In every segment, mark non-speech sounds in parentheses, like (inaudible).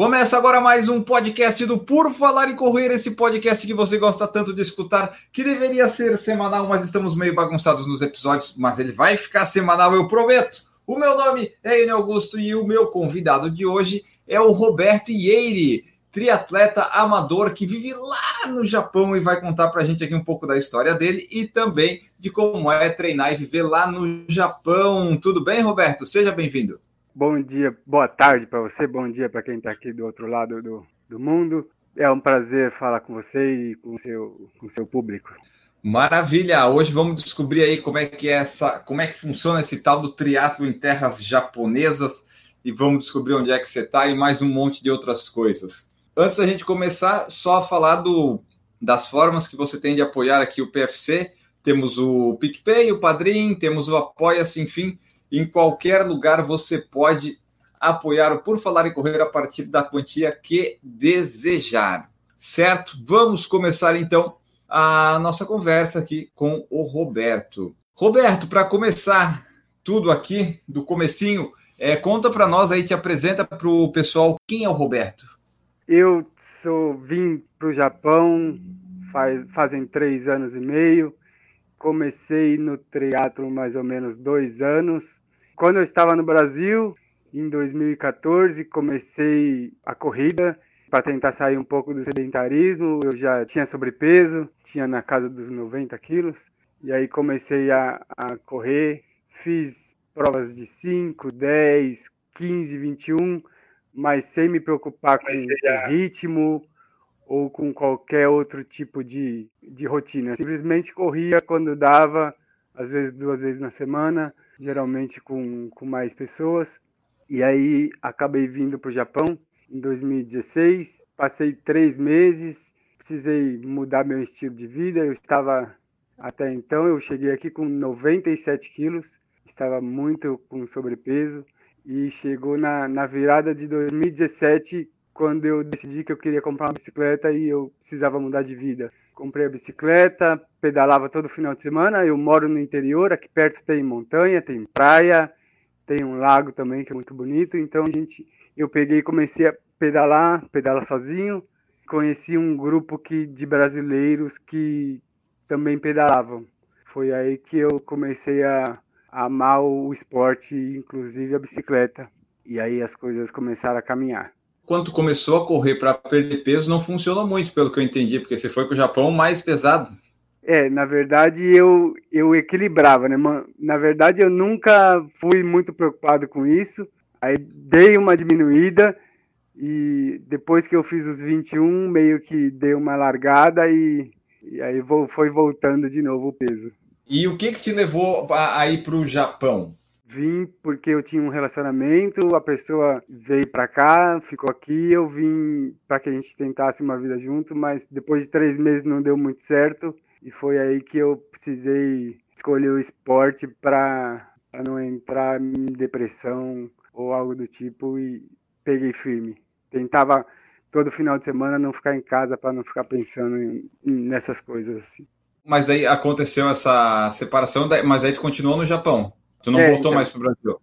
Começa agora mais um podcast do Por Falar em Correr, esse podcast que você gosta tanto de escutar, que deveria ser semanal, mas estamos meio bagunçados nos episódios, mas ele vai ficar semanal, eu prometo. O meu nome é Enio Augusto e o meu convidado de hoje é o Roberto Ieire, triatleta amador que vive lá no Japão e vai contar para a gente aqui um pouco da história dele e também de como é treinar e viver lá no Japão. Tudo bem, Roberto? Seja bem-vindo. Bom dia, boa tarde para você, bom dia para quem está aqui do outro lado do, do mundo. É um prazer falar com você e com seu, o seu público. Maravilha! Hoje vamos descobrir aí como é que é essa, como é que funciona esse tal do triatlo em terras japonesas e vamos descobrir onde é que você está e mais um monte de outras coisas. Antes da gente começar, só falar do, das formas que você tem de apoiar aqui o PFC. Temos o PicPay, o Padrim, temos o Apoia-se, enfim. Em qualquer lugar você pode apoiar o Por Falar em Correr a partir da quantia que desejar. Certo? Vamos começar então a nossa conversa aqui com o Roberto. Roberto, para começar tudo aqui do comecinho, é, conta para nós aí, te apresenta para o pessoal quem é o Roberto. Eu sou vim para o Japão faz, fazem três anos e meio. Comecei no triatlo mais ou menos dois anos. Quando eu estava no Brasil, em 2014, comecei a corrida para tentar sair um pouco do sedentarismo. Eu já tinha sobrepeso, tinha na casa dos 90 quilos. E aí comecei a, a correr, fiz provas de 5, 10, 15, 21, mas sem me preocupar com já... ritmo ou com qualquer outro tipo de, de rotina. Simplesmente corria quando dava, às vezes duas vezes na semana, geralmente com, com mais pessoas. E aí acabei vindo para o Japão em 2016. Passei três meses, precisei mudar meu estilo de vida. Eu estava, até então, eu cheguei aqui com 97 quilos, estava muito com sobrepeso. E chegou na, na virada de 2017 quando eu decidi que eu queria comprar uma bicicleta e eu precisava mudar de vida. Comprei a bicicleta, pedalava todo final de semana. Eu moro no interior, aqui perto tem montanha, tem praia, tem um lago também que é muito bonito. Então a gente, eu peguei e comecei a pedalar, pedalar sozinho. Conheci um grupo que, de brasileiros que também pedalavam. Foi aí que eu comecei a, a amar o esporte, inclusive a bicicleta. E aí as coisas começaram a caminhar quando começou a correr para perder peso, não funcionou muito, pelo que eu entendi, porque você foi com o Japão mais pesado. É, na verdade eu, eu equilibrava, né? Na verdade eu nunca fui muito preocupado com isso. Aí dei uma diminuída e depois que eu fiz os 21, meio que dei uma largada e, e aí foi voltando de novo o peso. E o que que te levou a, a ir para o Japão? Vim porque eu tinha um relacionamento, a pessoa veio para cá, ficou aqui, eu vim para que a gente tentasse uma vida junto, mas depois de três meses não deu muito certo e foi aí que eu precisei escolher o esporte para não entrar em depressão ou algo do tipo e peguei firme. Tentava todo final de semana não ficar em casa para não ficar pensando em, nessas coisas assim. Mas aí aconteceu essa separação, mas aí tu continuou no Japão? Tu não é, voltou então, mais para o Brasil?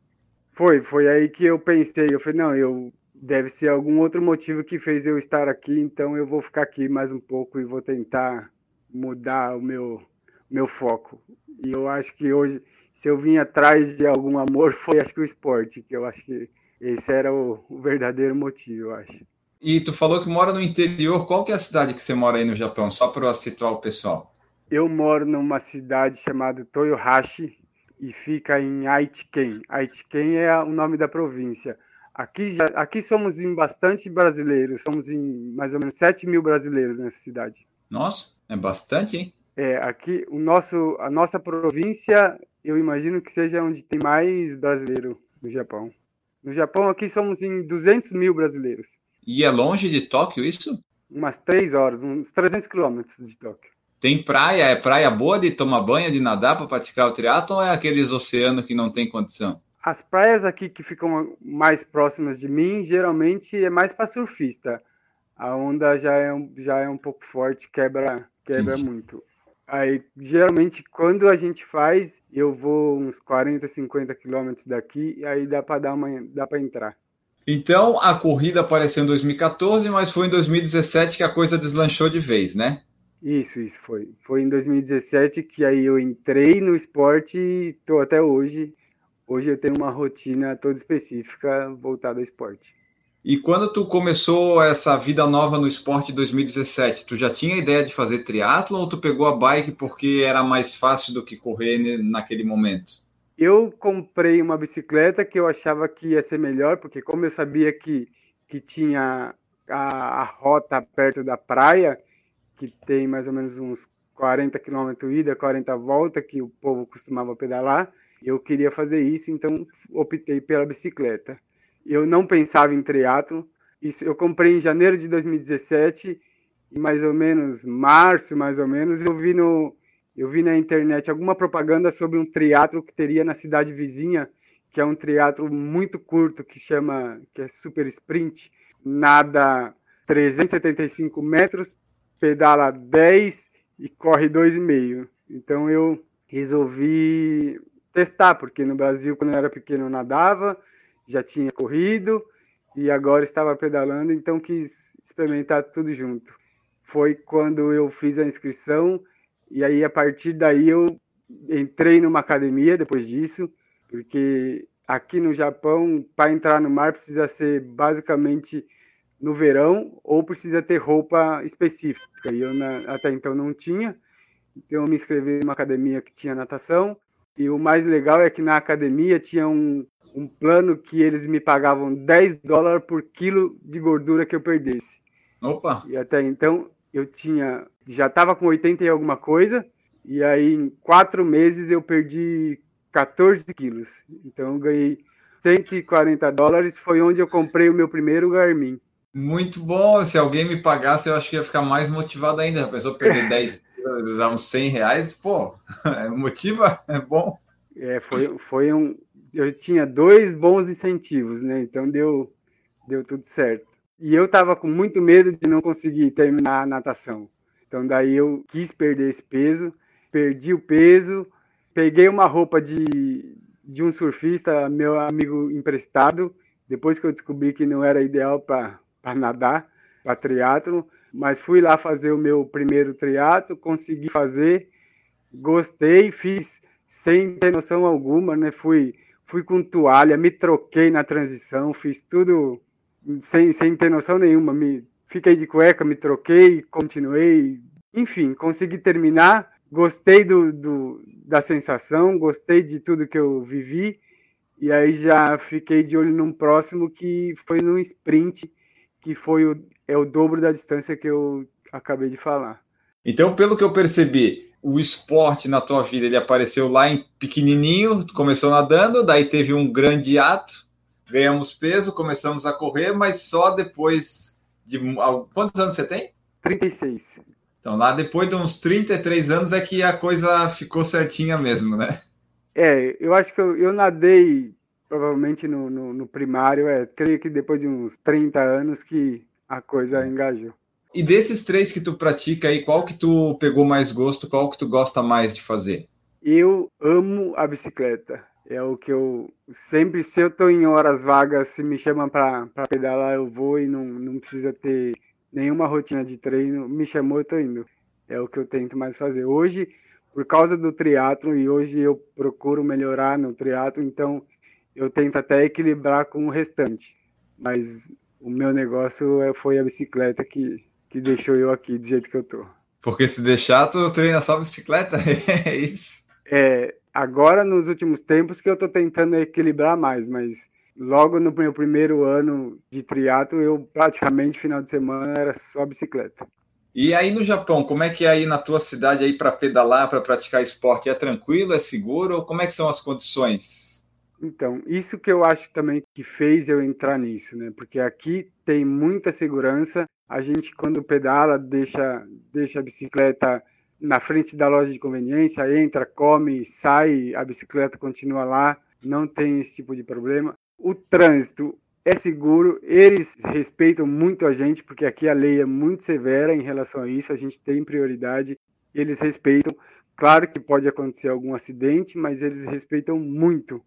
Foi, foi aí que eu pensei. Eu falei, não, eu deve ser algum outro motivo que fez eu estar aqui, então eu vou ficar aqui mais um pouco e vou tentar mudar o meu, meu foco. E eu acho que hoje, se eu vim atrás de algum amor, (laughs) foi acho que o esporte, que eu acho que esse era o, o verdadeiro motivo, eu acho. E tu falou que mora no interior. Qual que é a cidade que você mora aí no Japão? Só para situar o pessoal. Eu moro numa cidade chamada Toyohashi, e fica em Aitken. Aitken é o nome da província. Aqui, aqui somos em bastante brasileiros, somos em mais ou menos 7 mil brasileiros nessa cidade. Nossa, é bastante, hein? É, aqui o nosso, a nossa província, eu imagino que seja onde tem mais brasileiro no Japão. No Japão, aqui somos em 200 mil brasileiros. E é longe de Tóquio isso? Umas três horas, uns 300 quilômetros de Tóquio. Tem praia? É praia boa de tomar banho, de nadar para praticar o triatlo ou é aqueles oceanos que não tem condição? As praias aqui que ficam mais próximas de mim, geralmente é mais para surfista. A onda já é um, já é um pouco forte, quebra, quebra Sim. muito. Aí, geralmente, quando a gente faz, eu vou uns 40, 50 quilômetros daqui, e aí dá para dar uma, dá para entrar. Então, a corrida apareceu em 2014, mas foi em 2017 que a coisa deslanchou de vez, né? Isso, isso foi. Foi em 2017 que aí eu entrei no esporte e tô até hoje. Hoje eu tenho uma rotina toda específica voltada ao esporte. E quando tu começou essa vida nova no esporte em 2017, tu já tinha ideia de fazer triatlo ou tu pegou a bike porque era mais fácil do que correr naquele momento? Eu comprei uma bicicleta que eu achava que ia ser melhor, porque como eu sabia que, que tinha a, a rota perto da praia, que tem mais ou menos uns 40 km ida, 40 volta, que o povo costumava pedalar, eu queria fazer isso, então optei pela bicicleta eu não pensava em triatlo. Isso eu comprei em janeiro de 2017 e mais ou menos março, mais ou menos, eu vi no eu vi na internet alguma propaganda sobre um triatlo que teria na cidade vizinha, que é um triatlo muito curto que chama que é super sprint, nada 375 metros, pedala 10 e corre 2,5. Então eu resolvi testar, porque no Brasil, quando eu era pequeno, eu nadava, já tinha corrido e agora estava pedalando, então quis experimentar tudo junto. Foi quando eu fiz a inscrição e aí a partir daí eu entrei numa academia depois disso, porque aqui no Japão, para entrar no mar precisa ser basicamente no verão ou precisa ter roupa específica. E eu na, até então não tinha. Então eu me inscrevi numa academia que tinha natação. E o mais legal é que na academia tinha um, um plano que eles me pagavam 10 dólares por quilo de gordura que eu perdesse. Opa! E até então eu tinha, já estava com 80 e alguma coisa, e aí em quatro meses eu perdi 14 quilos. Então eu ganhei 140 dólares, foi onde eu comprei o meu primeiro Garmin. Muito bom, se alguém me pagasse eu acho que ia ficar mais motivado ainda. A pessoa perder (laughs) 10 quilos, dar uns 100 reais, pô, (laughs) motiva, é bom. É, foi, foi um, eu tinha dois bons incentivos, né? Então deu, deu tudo certo. E eu estava com muito medo de não conseguir terminar a natação. Então daí eu quis perder esse peso, perdi o peso, peguei uma roupa de, de um surfista, meu amigo emprestado, depois que eu descobri que não era ideal para nadar, para triatlo, mas fui lá fazer o meu primeiro triatlo, consegui fazer, gostei, fiz sem ter noção alguma, né? Fui fui com toalha, me troquei na transição, fiz tudo sem, sem ter noção nenhuma. Me, fiquei de cueca, me troquei, continuei. Enfim, consegui terminar. Gostei do, do, da sensação, gostei de tudo que eu vivi. E aí já fiquei de olho num próximo que foi num sprint, que foi o, é o dobro da distância que eu acabei de falar. Então, pelo que eu percebi, o esporte na tua vida ele apareceu lá em pequenininho, começou nadando, daí teve um grande ato, ganhamos peso, começamos a correr, mas só depois de quantos anos você tem? 36. Então lá depois de uns 33 anos é que a coisa ficou certinha mesmo, né? É, eu acho que eu, eu nadei provavelmente no, no, no primário, é, creio que depois de uns 30 anos que a coisa engajou. E desses três que tu pratica aí, qual que tu pegou mais gosto, qual que tu gosta mais de fazer? Eu amo a bicicleta. É o que eu sempre, se eu tô em horas vagas, se me chamam para pedalar, eu vou e não, não precisa ter nenhuma rotina de treino. Me chamou, eu tô indo. É o que eu tento mais fazer. Hoje, por causa do triatlo e hoje eu procuro melhorar no triatlo, então eu tento até equilibrar com o restante. Mas o meu negócio é, foi a bicicleta que que deixou eu aqui do jeito que eu tô. Porque se deixar, tu treina só bicicleta? (laughs) é isso? É, agora nos últimos tempos que eu tô tentando equilibrar mais, mas logo no meu primeiro ano de triatlo, eu praticamente final de semana era só bicicleta. E aí no Japão, como é que é aí na tua cidade aí para pedalar, para praticar esporte? É tranquilo, é seguro? Como é que são as condições? Então, isso que eu acho também que fez eu entrar nisso, né? Porque aqui tem muita segurança a gente quando pedala deixa deixa a bicicleta na frente da loja de conveniência, entra, come, sai, a bicicleta continua lá, não tem esse tipo de problema. O trânsito é seguro, eles respeitam muito a gente, porque aqui a lei é muito severa em relação a isso, a gente tem prioridade, eles respeitam. Claro que pode acontecer algum acidente, mas eles respeitam muito,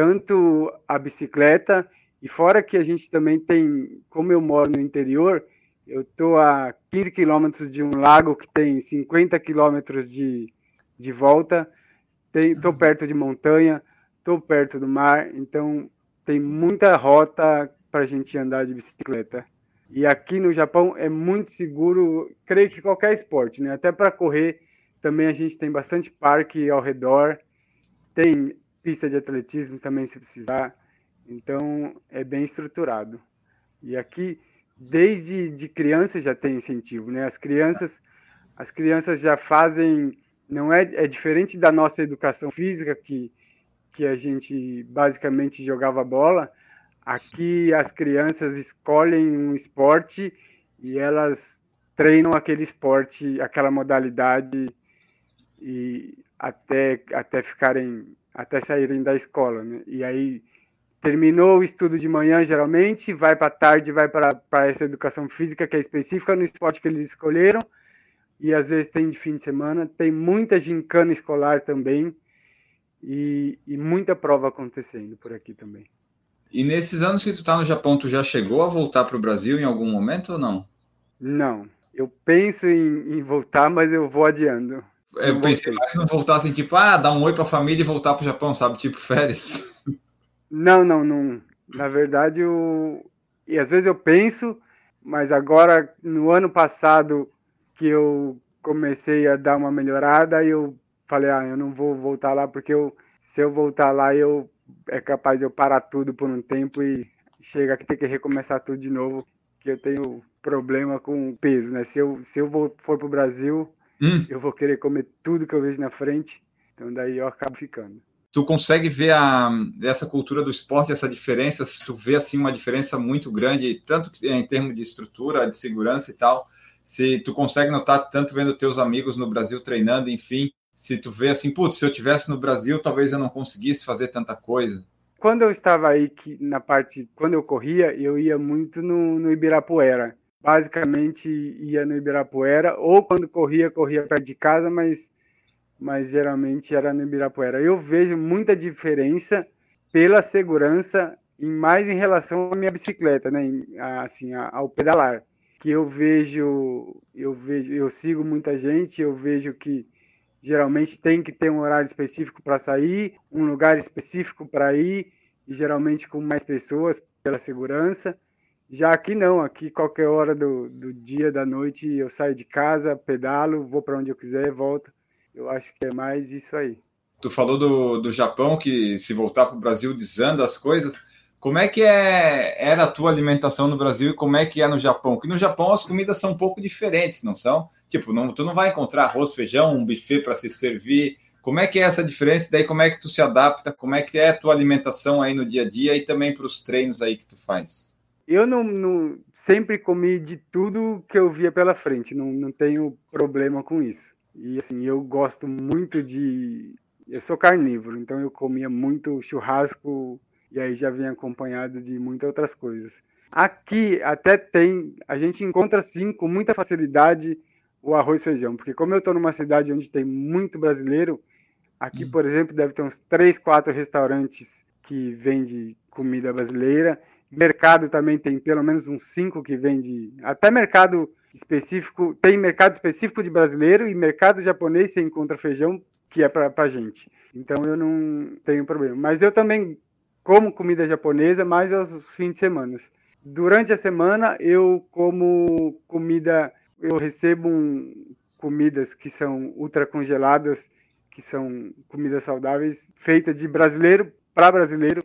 tanto a bicicleta, e fora que a gente também tem, como eu moro no interior, eu estou a 15 quilômetros de um lago que tem 50 quilômetros de, de volta. Estou perto de montanha, estou perto do mar, então tem muita rota para a gente andar de bicicleta. E aqui no Japão é muito seguro, creio que qualquer esporte, né? Até para correr também a gente tem bastante parque ao redor, tem pista de atletismo também se precisar. Então é bem estruturado. E aqui desde de criança já tem incentivo, né? As crianças, as crianças já fazem, não é, é diferente da nossa educação física que que a gente basicamente jogava bola. Aqui as crianças escolhem um esporte e elas treinam aquele esporte, aquela modalidade e até até ficarem até saírem da escola, né? E aí terminou o estudo de manhã, geralmente, vai para tarde, vai para essa educação física que é específica no esporte que eles escolheram, e às vezes tem de fim de semana, tem muita gincana escolar também, e, e muita prova acontecendo por aqui também. E nesses anos que tu está no Japão, tu já chegou a voltar para o Brasil em algum momento ou não? Não, eu penso em, em voltar, mas eu vou adiando. Eu pensei mais não voltar assim, tipo, ah, dar um oi para a família e voltar para o Japão, sabe? Tipo (laughs) férias. Não, não, não. Na verdade, eu... e às vezes eu penso, mas agora, no ano passado, que eu comecei a dar uma melhorada, eu falei, ah, eu não vou voltar lá, porque eu, se eu voltar lá, eu é capaz de eu parar tudo por um tempo e chega que ter que recomeçar tudo de novo, que eu tenho problema com peso, né? Se eu, se eu vou, for pro Brasil, hum. eu vou querer comer tudo que eu vejo na frente, então daí eu acabo ficando tu consegue ver a, essa cultura do esporte, essa diferença, se tu vê assim uma diferença muito grande, tanto em termos de estrutura, de segurança e tal, se tu consegue notar tanto vendo teus amigos no Brasil treinando, enfim, se tu vê assim, putz, se eu tivesse no Brasil, talvez eu não conseguisse fazer tanta coisa. Quando eu estava aí que na parte, quando eu corria, eu ia muito no, no Ibirapuera. Basicamente ia no Ibirapuera, ou quando corria, corria perto de casa, mas mas geralmente era no Ibirapuera. Eu vejo muita diferença pela segurança e mais em relação à minha bicicleta, né, assim, ao pedalar, que eu vejo, eu vejo, eu sigo muita gente, eu vejo que geralmente tem que ter um horário específico para sair, um lugar específico para ir, e geralmente com mais pessoas pela segurança. Já aqui não, aqui qualquer hora do, do dia, da noite, eu saio de casa, pedalo, vou para onde eu quiser, volto eu acho que é mais isso aí. Tu falou do, do Japão, que se voltar para o Brasil desanda as coisas. Como é que é, era a tua alimentação no Brasil e como é que é no Japão? Porque no Japão as comidas são um pouco diferentes, não são? Tipo, não, tu não vai encontrar arroz, feijão, um buffet para se servir. Como é que é essa diferença? Daí como é que tu se adapta? Como é que é a tua alimentação aí no dia a dia e também para os treinos aí que tu faz? Eu não, não, sempre comi de tudo que eu via pela frente, não, não tenho problema com isso. E assim, eu gosto muito de. Eu sou carnívoro, então eu comia muito churrasco e aí já vinha acompanhado de muitas outras coisas. Aqui até tem, a gente encontra sim com muita facilidade o arroz e feijão, porque como eu estou numa cidade onde tem muito brasileiro, aqui, hum. por exemplo, deve ter uns três, quatro restaurantes que vendem comida brasileira. Mercado também tem pelo menos uns cinco que vende, até mercado específico, tem mercado específico de brasileiro e mercado japonês você encontra feijão que é para gente. Então eu não tenho problema. Mas eu também como comida japonesa mais aos fins de semana. Durante a semana eu como comida, eu recebo um, comidas que são ultra congeladas, que são comidas saudáveis, feitas de brasileiro para brasileiro.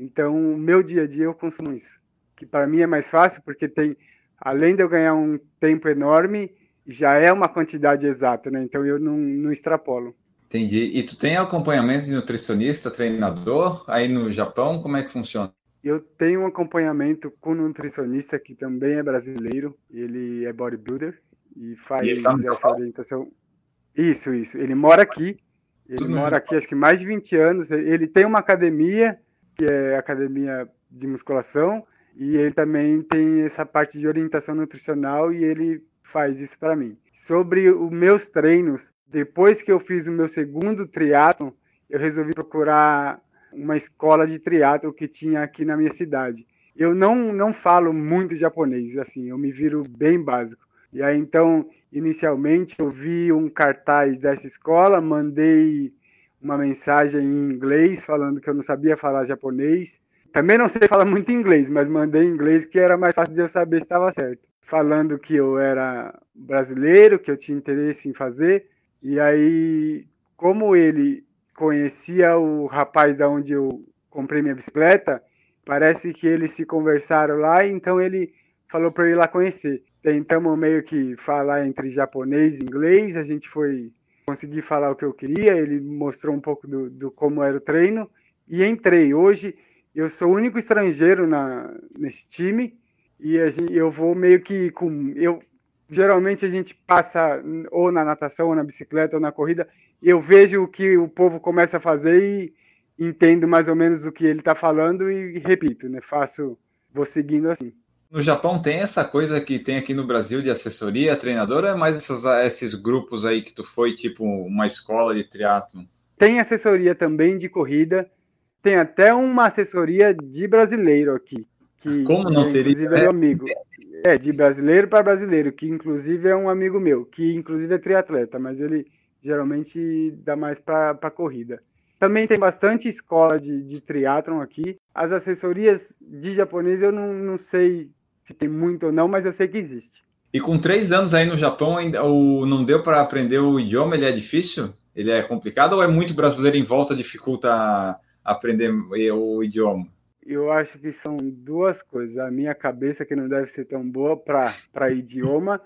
Então, o meu dia a dia eu consumo isso, que para mim é mais fácil porque tem além de eu ganhar um tempo enorme, já é uma quantidade exata, né? Então eu não, não extrapolo. Entendi. E tu tem acompanhamento de nutricionista, treinador aí no Japão? Como é que funciona? Eu tenho um acompanhamento com um nutricionista que também é brasileiro. Ele é bodybuilder e faz e essa orientação. Isso, isso. Ele mora aqui. Ele Tudo mora aqui acho que mais de 20 anos. Ele tem uma academia, que é academia de musculação, e ele também tem essa parte de orientação nutricional e ele faz isso para mim. Sobre os meus treinos, depois que eu fiz o meu segundo triatlo, eu resolvi procurar uma escola de triatlo que tinha aqui na minha cidade. Eu não, não falo muito japonês, assim, eu me viro bem básico. E aí, então, inicialmente, eu vi um cartaz dessa escola, mandei uma mensagem em inglês falando que eu não sabia falar japonês. Também não sei falar muito inglês, mas mandei em inglês que era mais fácil de eu saber se estava certo. Falando que eu era brasileiro, que eu tinha interesse em fazer. E aí, como ele conhecia o rapaz da onde eu comprei minha bicicleta, parece que eles se conversaram lá, então ele falou para eu ir lá conhecer. Tentamos meio que falar entre japonês e inglês, a gente foi conseguir falar o que eu queria, ele mostrou um pouco do, do como era o treino e entrei. Hoje eu sou o único estrangeiro na, nesse time e gente, eu vou meio que com eu geralmente a gente passa ou na natação ou na bicicleta ou na corrida eu vejo o que o povo começa a fazer e entendo mais ou menos o que ele está falando e repito, né? Faço, vou seguindo assim. No Japão tem essa coisa que tem aqui no Brasil de assessoria, treinador, ou é mais essas, esses grupos aí que tu foi, tipo uma escola de triatlo? Tem assessoria também de corrida, tem até uma assessoria de brasileiro aqui. Que, Como não que, teria? Inclusive é um amigo. É, de brasileiro para brasileiro, que inclusive é um amigo meu, que inclusive é triatleta, mas ele geralmente dá mais para corrida. Também tem bastante escola de, de triatlon aqui. As assessorias de japonês eu não, não sei se tem muito ou não, mas eu sei que existe. E com três anos aí no Japão, ainda o, não deu para aprender o idioma? Ele é difícil? Ele é complicado ou é muito brasileiro em volta dificulta aprender o idioma? Eu acho que são duas coisas. A minha cabeça que não deve ser tão boa para idioma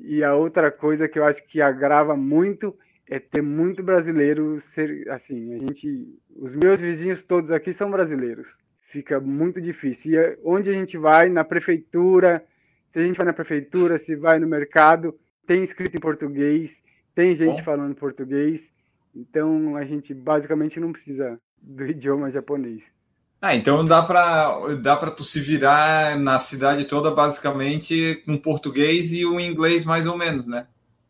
e a outra coisa que eu acho que agrava muito é ter muito brasileiro ser assim, a gente, os meus vizinhos todos aqui são brasileiros. Fica muito difícil. E onde a gente vai, na prefeitura, se a gente vai na prefeitura, se vai no mercado, tem escrito em português, tem gente Bom. falando português. Então a gente basicamente não precisa do (laughs) idioma japonês. Ah, então dá para dá para tu se virar na cidade toda basicamente com português e o inglês mais ou menos, né?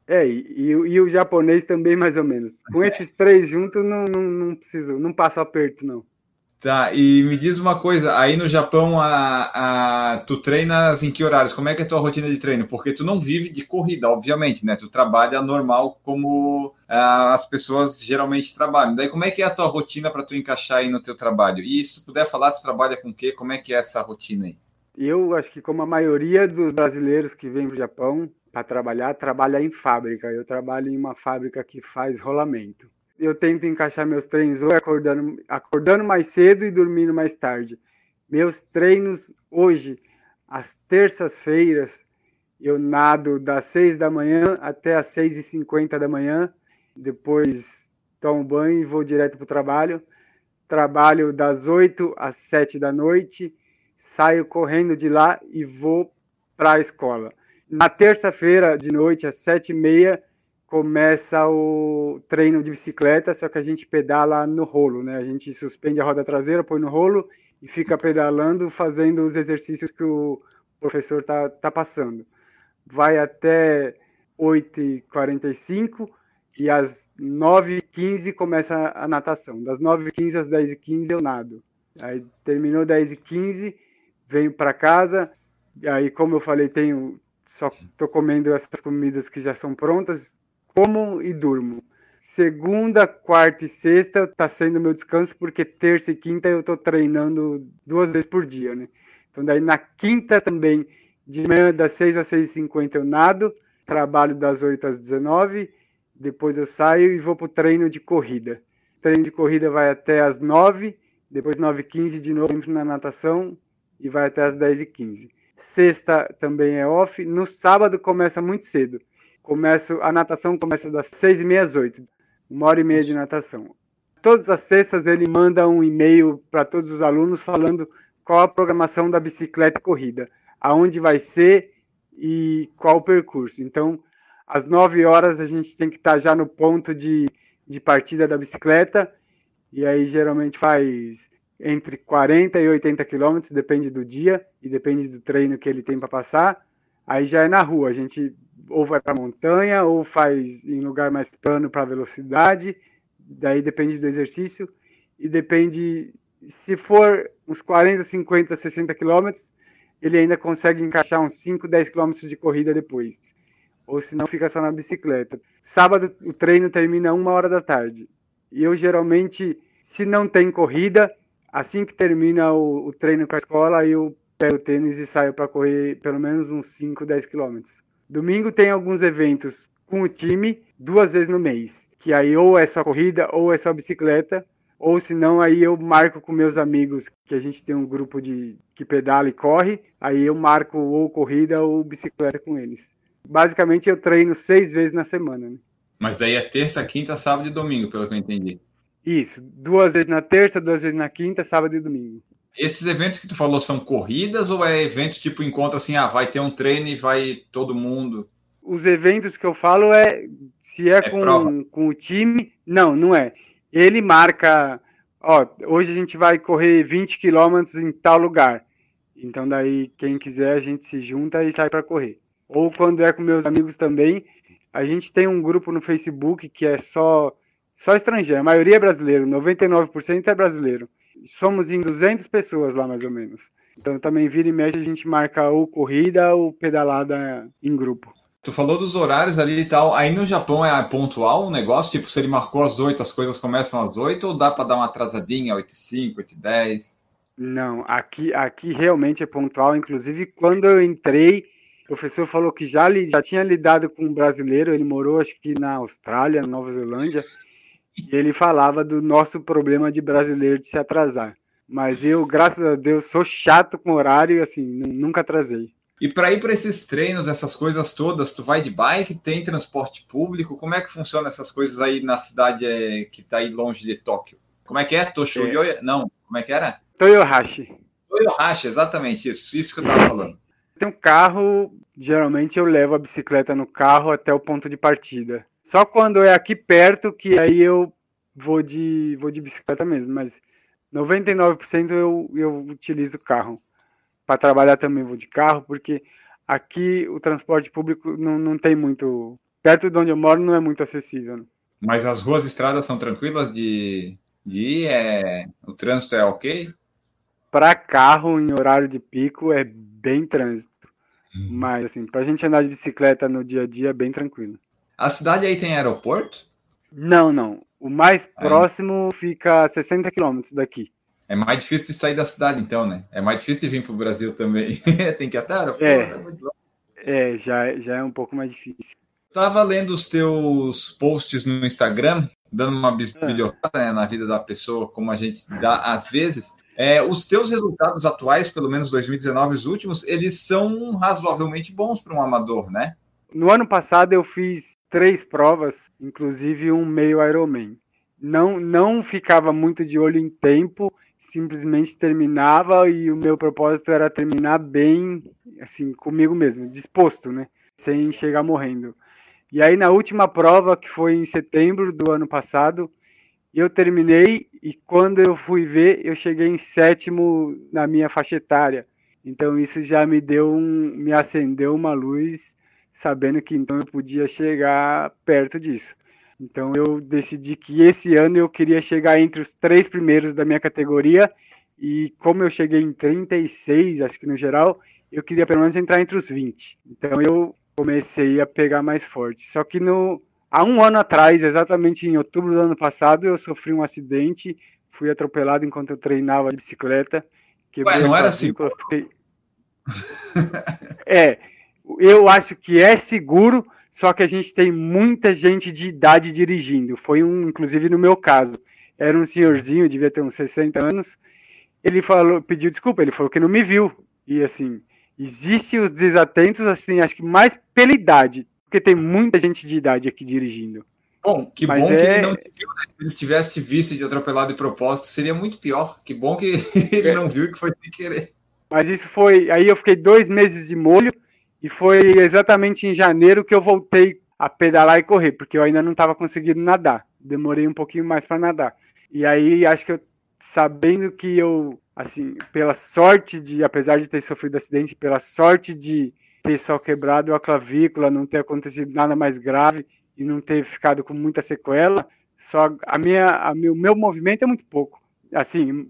É, e, e, o japonês também, mais ou menos. Com (laughs) esses três juntos, não, não, não precisa, não passa aperto, não. Tá, e me diz uma coisa, aí no Japão, a, a, tu treinas em que horários? Como é que é a tua rotina de treino? Porque tu não vive de corrida, obviamente, né? Tu trabalha normal como a, as pessoas geralmente trabalham. Daí como é que é a tua rotina para tu encaixar aí no teu trabalho? E se puder falar, tu trabalha com o quê? Como é que é essa rotina aí? Eu acho que como a maioria dos brasileiros que vêm para o Japão, para trabalhar, trabalha em fábrica. Eu trabalho em uma fábrica que faz rolamento. Eu tento encaixar meus treinos ou acordando, acordando mais cedo e dormindo mais tarde. Meus treinos hoje, às terças-feiras, eu nado das 6 da manhã até as 6 e 50 da manhã. Depois tomo banho e vou direto para o trabalho. Trabalho das 8 às 7 da noite. Saio correndo de lá e vou para a escola na terça-feira de noite, às sete e meia, começa o treino de bicicleta, só que a gente pedala no rolo, né? A gente suspende a roda traseira, põe no rolo e fica pedalando, fazendo os exercícios que o professor tá, tá passando. Vai até 8h45 e às 9h15 começa a natação. Das 9h15 às 10h15 eu nado. Aí terminou 10h15, venho para casa. E aí, como eu falei, tenho só estou comendo essas comidas que já são prontas, como e durmo. Segunda, quarta e sexta está sendo meu descanso, porque terça e quinta eu estou treinando duas vezes por dia, né? Então daí na quinta também, de manhã das 6 às 6h50 eu nado, trabalho das 8 às 19 depois eu saio e vou para o treino de corrida. O treino de corrida vai até às 9 depois 9h15 de novo na natação e vai até às 10h15 sexta também é off. No sábado começa muito cedo. Começo, a natação começa das seis e meia às oito. Uma hora e meia de natação. Todas as sextas ele manda um e-mail para todos os alunos falando qual a programação da bicicleta e corrida, aonde vai ser e qual o percurso. Então, às 9 horas a gente tem que estar já no ponto de, de partida da bicicleta, e aí geralmente faz entre 40 e 80 quilômetros, depende do dia e depende do treino que ele tem para passar. Aí já é na rua, a gente ou vai para montanha ou faz em lugar mais plano para velocidade, daí depende do exercício e depende se for uns 40, 50, 60 quilômetros, ele ainda consegue encaixar uns 5, 10 quilômetros de corrida depois. Ou se não, fica só na bicicleta. Sábado o treino termina uma hora da tarde. E eu geralmente, se não tem corrida, assim que termina o, o treino com a escola, eu pego o tênis e saio para correr pelo menos uns 5, 10 quilômetros. Domingo tem alguns eventos com o time, duas vezes no mês. Que aí ou é só corrida ou é só bicicleta ou se não, aí eu marco com meus amigos, que a gente tem um grupo de que pedala e corre, aí eu marco ou corrida ou bicicleta com eles. Basicamente eu treino seis vezes na semana. Né? Mas aí é terça, quinta, sábado e domingo, pelo que eu entendi. Isso, duas vezes na terça, duas vezes na quinta, sábado e domingo. Esses eventos que tu falou são corridas ou é evento tipo encontro assim, ah, vai ter um treino e vai todo mundo? Os eventos que eu falo é se é, é com, com o time, não, não é ele marca, ó, hoje a gente vai correr 20 quilômetros em tal lugar. Então daí quem quiser a gente se junta e sai para correr. Ou quando é com meus amigos também, a gente tem um grupo no Facebook que é só só estrangeiro, a maioria é brasileiro, 99% é brasileiro. Somos em 200 pessoas lá mais ou menos. Então também vira e mexe a gente marca ou corrida ou pedalada em grupo. Tu falou dos horários ali e tal. Aí no Japão é pontual o um negócio? Tipo, se ele marcou às 8, as coisas começam às 8 ou dá para dar uma atrasadinha, 8 e 5, 8 e 10? Não, aqui, aqui realmente é pontual. Inclusive, quando eu entrei, o professor falou que já, já tinha lidado com um brasileiro, ele morou acho que na Austrália, Nova Zelândia, e ele falava do nosso problema de brasileiro de se atrasar. Mas eu, graças a Deus, sou chato com horário e assim, nunca atrasei. E para ir para esses treinos, essas coisas todas, tu vai de bike, tem transporte público? Como é que funciona essas coisas aí na cidade é, que está aí longe de Tóquio? Como é que é? Toshuyoya? É. Não, como é que era? Toyohashi. Toyohashi, exatamente isso. Isso que eu estava falando. Tem um carro, geralmente eu levo a bicicleta no carro até o ponto de partida. Só quando é aqui perto que aí eu vou de, vou de bicicleta mesmo, mas 99% eu, eu utilizo carro para trabalhar também vou de carro, porque aqui o transporte público não, não tem muito. Perto de onde eu moro não é muito acessível. Né? Mas as ruas e estradas são tranquilas de, de ir? É... O trânsito é ok? Para carro em horário de pico é bem trânsito. Hum. Mas, assim, para a gente andar de bicicleta no dia a dia é bem tranquilo. A cidade aí tem aeroporto? Não, não. O mais é. próximo fica a 60 quilômetros daqui. É mais difícil de sair da cidade, então, né? É mais difícil de vir para o Brasil também. (laughs) Tem que até aeroporto. É, é já, já é um pouco mais difícil. Tava lendo os teus posts no Instagram, dando uma bisbilhotada né, na vida da pessoa, como a gente dá às vezes. É, os teus resultados atuais, pelo menos 2019, os últimos, eles são razoavelmente bons para um amador, né? No ano passado eu fiz três provas, inclusive um meio Ironman. Não, não ficava muito de olho em tempo simplesmente terminava e o meu propósito era terminar bem, assim, comigo mesmo, disposto, né? Sem chegar morrendo. E aí na última prova, que foi em setembro do ano passado, eu terminei e quando eu fui ver, eu cheguei em sétimo na minha faixa etária. Então isso já me deu um, me acendeu uma luz, sabendo que então eu podia chegar perto disso. Então eu decidi que esse ano eu queria chegar entre os três primeiros da minha categoria e como eu cheguei em 36, acho que no geral, eu queria pelo menos entrar entre os 20. Então eu comecei a pegar mais forte. Só que no há um ano atrás, exatamente em outubro do ano passado, eu sofri um acidente, fui atropelado enquanto eu treinava de bicicleta. Ué, não era assim? Fiquei... (laughs) é, eu acho que é seguro, só que a gente tem muita gente de idade dirigindo. Foi um, inclusive no meu caso. Era um senhorzinho, devia ter uns 60 anos. Ele falou, pediu desculpa, ele falou que não me viu. E assim, existe os desatentos, assim, acho que mais pela idade, porque tem muita gente de idade aqui dirigindo. Bom, que Mas bom é... que ele não viu, né? Se ele tivesse visto de atropelado de propósito, seria muito pior. Que bom que (laughs) ele é. não viu e que foi sem querer. Mas isso foi. Aí eu fiquei dois meses de molho e foi exatamente em janeiro que eu voltei a pedalar e correr, porque eu ainda não estava conseguindo nadar. Demorei um pouquinho mais para nadar. E aí acho que eu sabendo que eu, assim, pela sorte de, apesar de ter sofrido acidente, pela sorte de ter só quebrado a clavícula, não ter acontecido nada mais grave e não ter ficado com muita sequela, só a minha, a meu, meu movimento é muito pouco. Assim,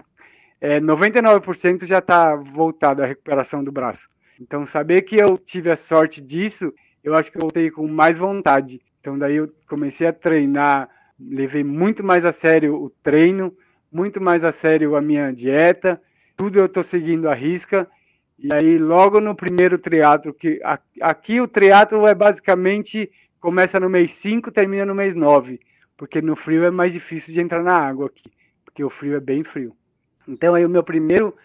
é, 99% já está voltado à recuperação do braço. Então, saber que eu tive a sorte disso, eu acho que eu voltei com mais vontade. Então, daí eu comecei a treinar, levei muito mais a sério o treino, muito mais a sério a minha dieta, tudo eu estou seguindo a risca. E aí, logo no primeiro triatlo, que aqui o triatlo é basicamente começa no mês 5, termina no mês 9, porque no frio é mais difícil de entrar na água aqui, porque o frio é bem frio. Então, aí o meu primeiro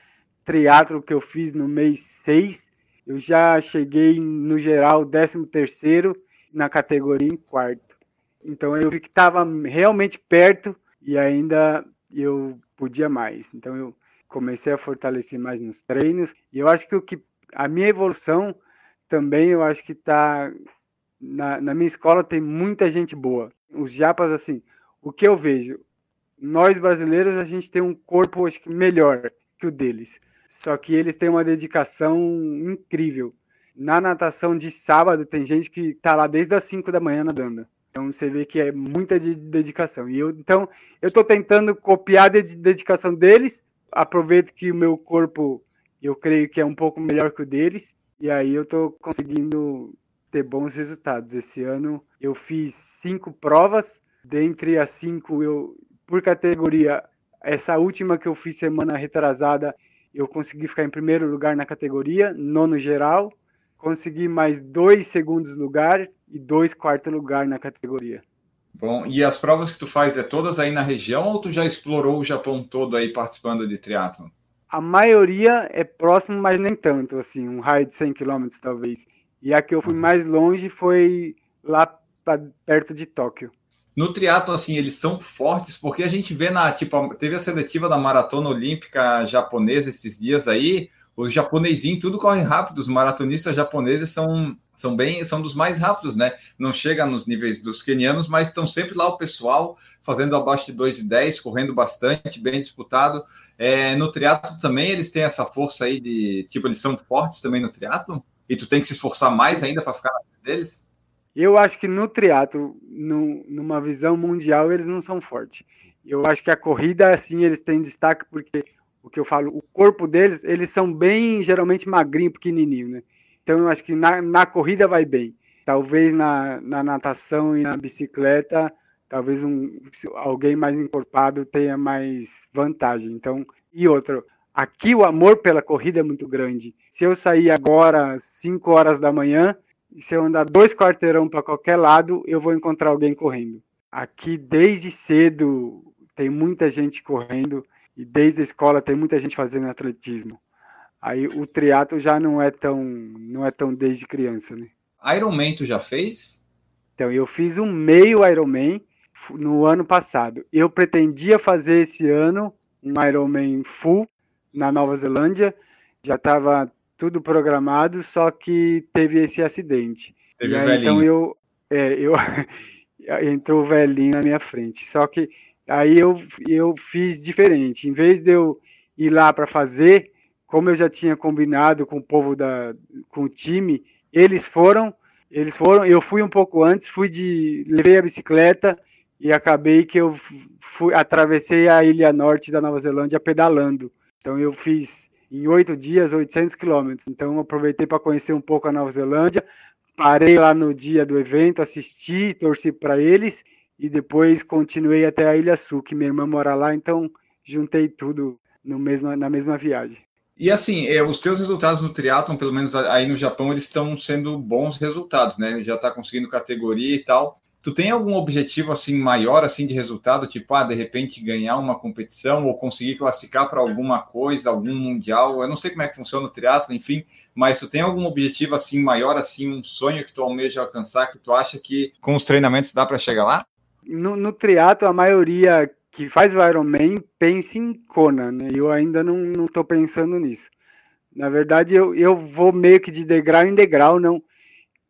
triatlo que eu fiz no mês 6, eu já cheguei no geral 13 terceiro na categoria em quarto. Então eu vi que estava realmente perto e ainda eu podia mais. Então eu comecei a fortalecer mais nos treinos e eu acho que o que a minha evolução também eu acho que está na, na minha escola tem muita gente boa. Os japas assim, o que eu vejo, nós brasileiros a gente tem um corpo acho que melhor que o deles. Só que eles têm uma dedicação incrível. Na natação de sábado tem gente que está lá desde as 5 da manhã nadando. Então você vê que é muita de dedicação. E eu, então eu estou tentando copiar a dedicação deles. Aproveito que o meu corpo eu creio que é um pouco melhor que o deles. E aí eu estou conseguindo ter bons resultados. Esse ano eu fiz cinco provas. Dentre as cinco, eu por categoria, essa última que eu fiz semana retrasada, eu consegui ficar em primeiro lugar na categoria, nono geral consegui mais dois segundos lugar e dois quarto lugar na categoria. Bom, e as provas que tu faz é todas aí na região ou tu já explorou o Japão todo aí participando de triatlo? A maioria é próximo, mas nem tanto, assim, um raio de 100 km talvez. E a que eu fui uhum. mais longe foi lá pra, perto de Tóquio. No triatlo, assim, eles são fortes, porque a gente vê na, tipo, teve a seletiva da maratona olímpica japonesa esses dias aí, os japonesinhos tudo corre rápido, os maratonistas japoneses são, são bem, são dos mais rápidos, né? Não chega nos níveis dos quenianos, mas estão sempre lá o pessoal fazendo abaixo de 2,10, correndo bastante, bem disputado. É, no triatlo também eles têm essa força aí de, tipo, eles são fortes também no triatlo? E tu tem que se esforçar mais ainda para ficar na deles? Eu acho que no triatlo, numa visão mundial, eles não são fortes. Eu acho que a corrida, assim, eles têm destaque porque o que eu falo, o corpo deles, eles são bem, geralmente, magrinho, pequenininho, né? Então, eu acho que na, na corrida vai bem. Talvez na, na natação e na bicicleta, talvez um, alguém mais encorpado tenha mais vantagem. Então, e outro, aqui o amor pela corrida é muito grande. Se eu sair agora 5 horas da manhã, e se eu andar dois quarteirão para qualquer lado, eu vou encontrar alguém correndo. Aqui desde cedo tem muita gente correndo. E desde a escola tem muita gente fazendo atletismo. Aí o triatlo já não é tão não é tão desde criança, né? Ironman tu já fez? Então, eu fiz um meio Ironman no ano passado. Eu pretendia fazer esse ano um Ironman full na Nova Zelândia. Já estava tudo programado, só que teve esse acidente. Teve aí, então eu, é, eu (laughs) entrou o velhinho na minha frente. Só que Aí eu, eu fiz diferente. Em vez de eu ir lá para fazer, como eu já tinha combinado com o povo da, com o time, eles foram, eles foram. Eu fui um pouco antes, fui de, levei a bicicleta e acabei que eu fui, atravessei a ilha norte da Nova Zelândia pedalando. Então eu fiz em oito dias 800 quilômetros. Então aproveitei para conhecer um pouco a Nova Zelândia. Parei lá no dia do evento, assisti, torci para eles e depois continuei até a Ilha Sul, que minha irmã mora lá, então juntei tudo no mesmo, na mesma viagem. E assim, é, os teus resultados no triatlon, pelo menos aí no Japão, eles estão sendo bons resultados, né? Já está conseguindo categoria e tal. Tu tem algum objetivo assim maior assim de resultado, tipo, ah, de repente ganhar uma competição ou conseguir classificar para alguma coisa, algum mundial? Eu não sei como é que funciona o triatlo, enfim, mas tu tem algum objetivo assim maior, assim, um sonho que tu almeja alcançar, que tu acha que com os treinamentos dá para chegar lá? no, no triatlo, a maioria que faz o Ironman pensa em Kona, né? Eu ainda não, não tô pensando nisso. Na verdade, eu, eu vou meio que de degrau em degrau, não.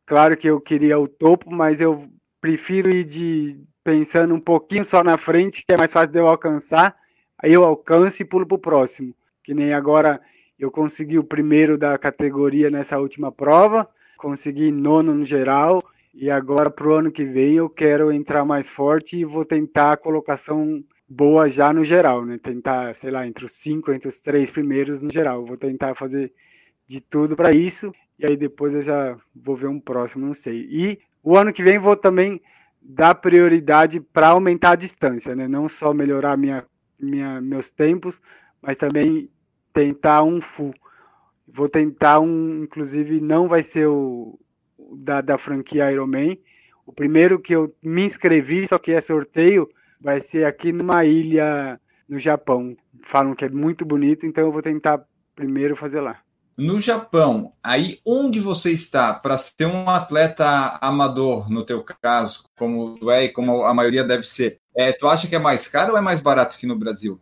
Claro que eu queria o topo, mas eu prefiro ir de pensando um pouquinho só na frente, que é mais fácil de eu alcançar. Aí eu alcanço e pulo para o próximo. Que nem agora eu consegui o primeiro da categoria nessa última prova, consegui nono no geral, e agora para o ano que vem eu quero entrar mais forte e vou tentar a colocação boa já no geral, né? Tentar, sei lá, entre os cinco, entre os três primeiros no geral. Vou tentar fazer de tudo para isso e aí depois eu já vou ver um próximo, não sei. E o ano que vem vou também dar prioridade para aumentar a distância, né? Não só melhorar minha, minha, meus tempos, mas também tentar um full. Vou tentar um, inclusive não vai ser o da, da franquia Ironman. O primeiro que eu me inscrevi, só que é sorteio, vai ser aqui numa ilha no Japão. Falam que é muito bonito, então eu vou tentar primeiro fazer lá. No Japão, aí onde você está para ser um atleta amador, no teu caso, como tu é e como a maioria deve ser, é, tu acha que é mais caro ou é mais barato que no Brasil?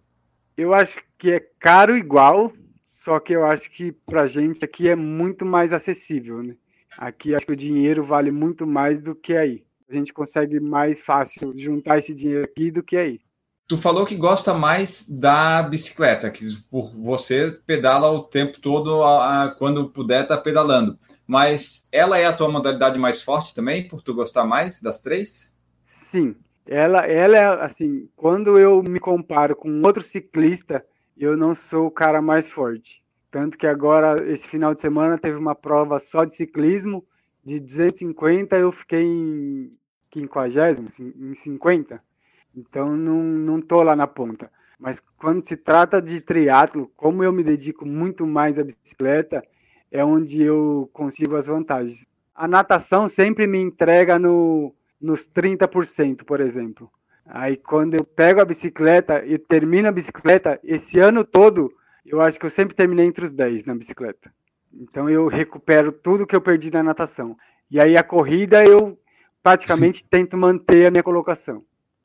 Eu acho que é caro igual, só que eu acho que para gente aqui é muito mais acessível, né? Aqui acho que o dinheiro vale muito mais do que aí. A gente consegue mais fácil juntar esse dinheiro aqui do que aí. Tu falou que gosta mais da bicicleta, que por você pedala o tempo todo, a, a, quando puder tá pedalando. Mas ela é a tua modalidade mais forte também, por tu gostar mais das três? Sim, ela, ela é assim. Quando eu me comparo com outro ciclista, eu não sou o cara mais forte. Tanto que agora, esse final de semana, teve uma prova só de ciclismo, de 250, eu fiquei em 50, em 50. Então não, não tô lá na ponta. Mas quando se trata de triatlo, como eu me dedico muito mais à bicicleta, é onde eu consigo as vantagens. A natação sempre me entrega no, nos 30%, por exemplo. Aí quando eu pego a bicicleta e termino a bicicleta, esse ano todo, eu acho que eu sempre terminei entre os 10 na bicicleta. Então eu recupero tudo que eu perdi na natação. E aí a corrida eu praticamente (laughs) tento manter a minha colocação.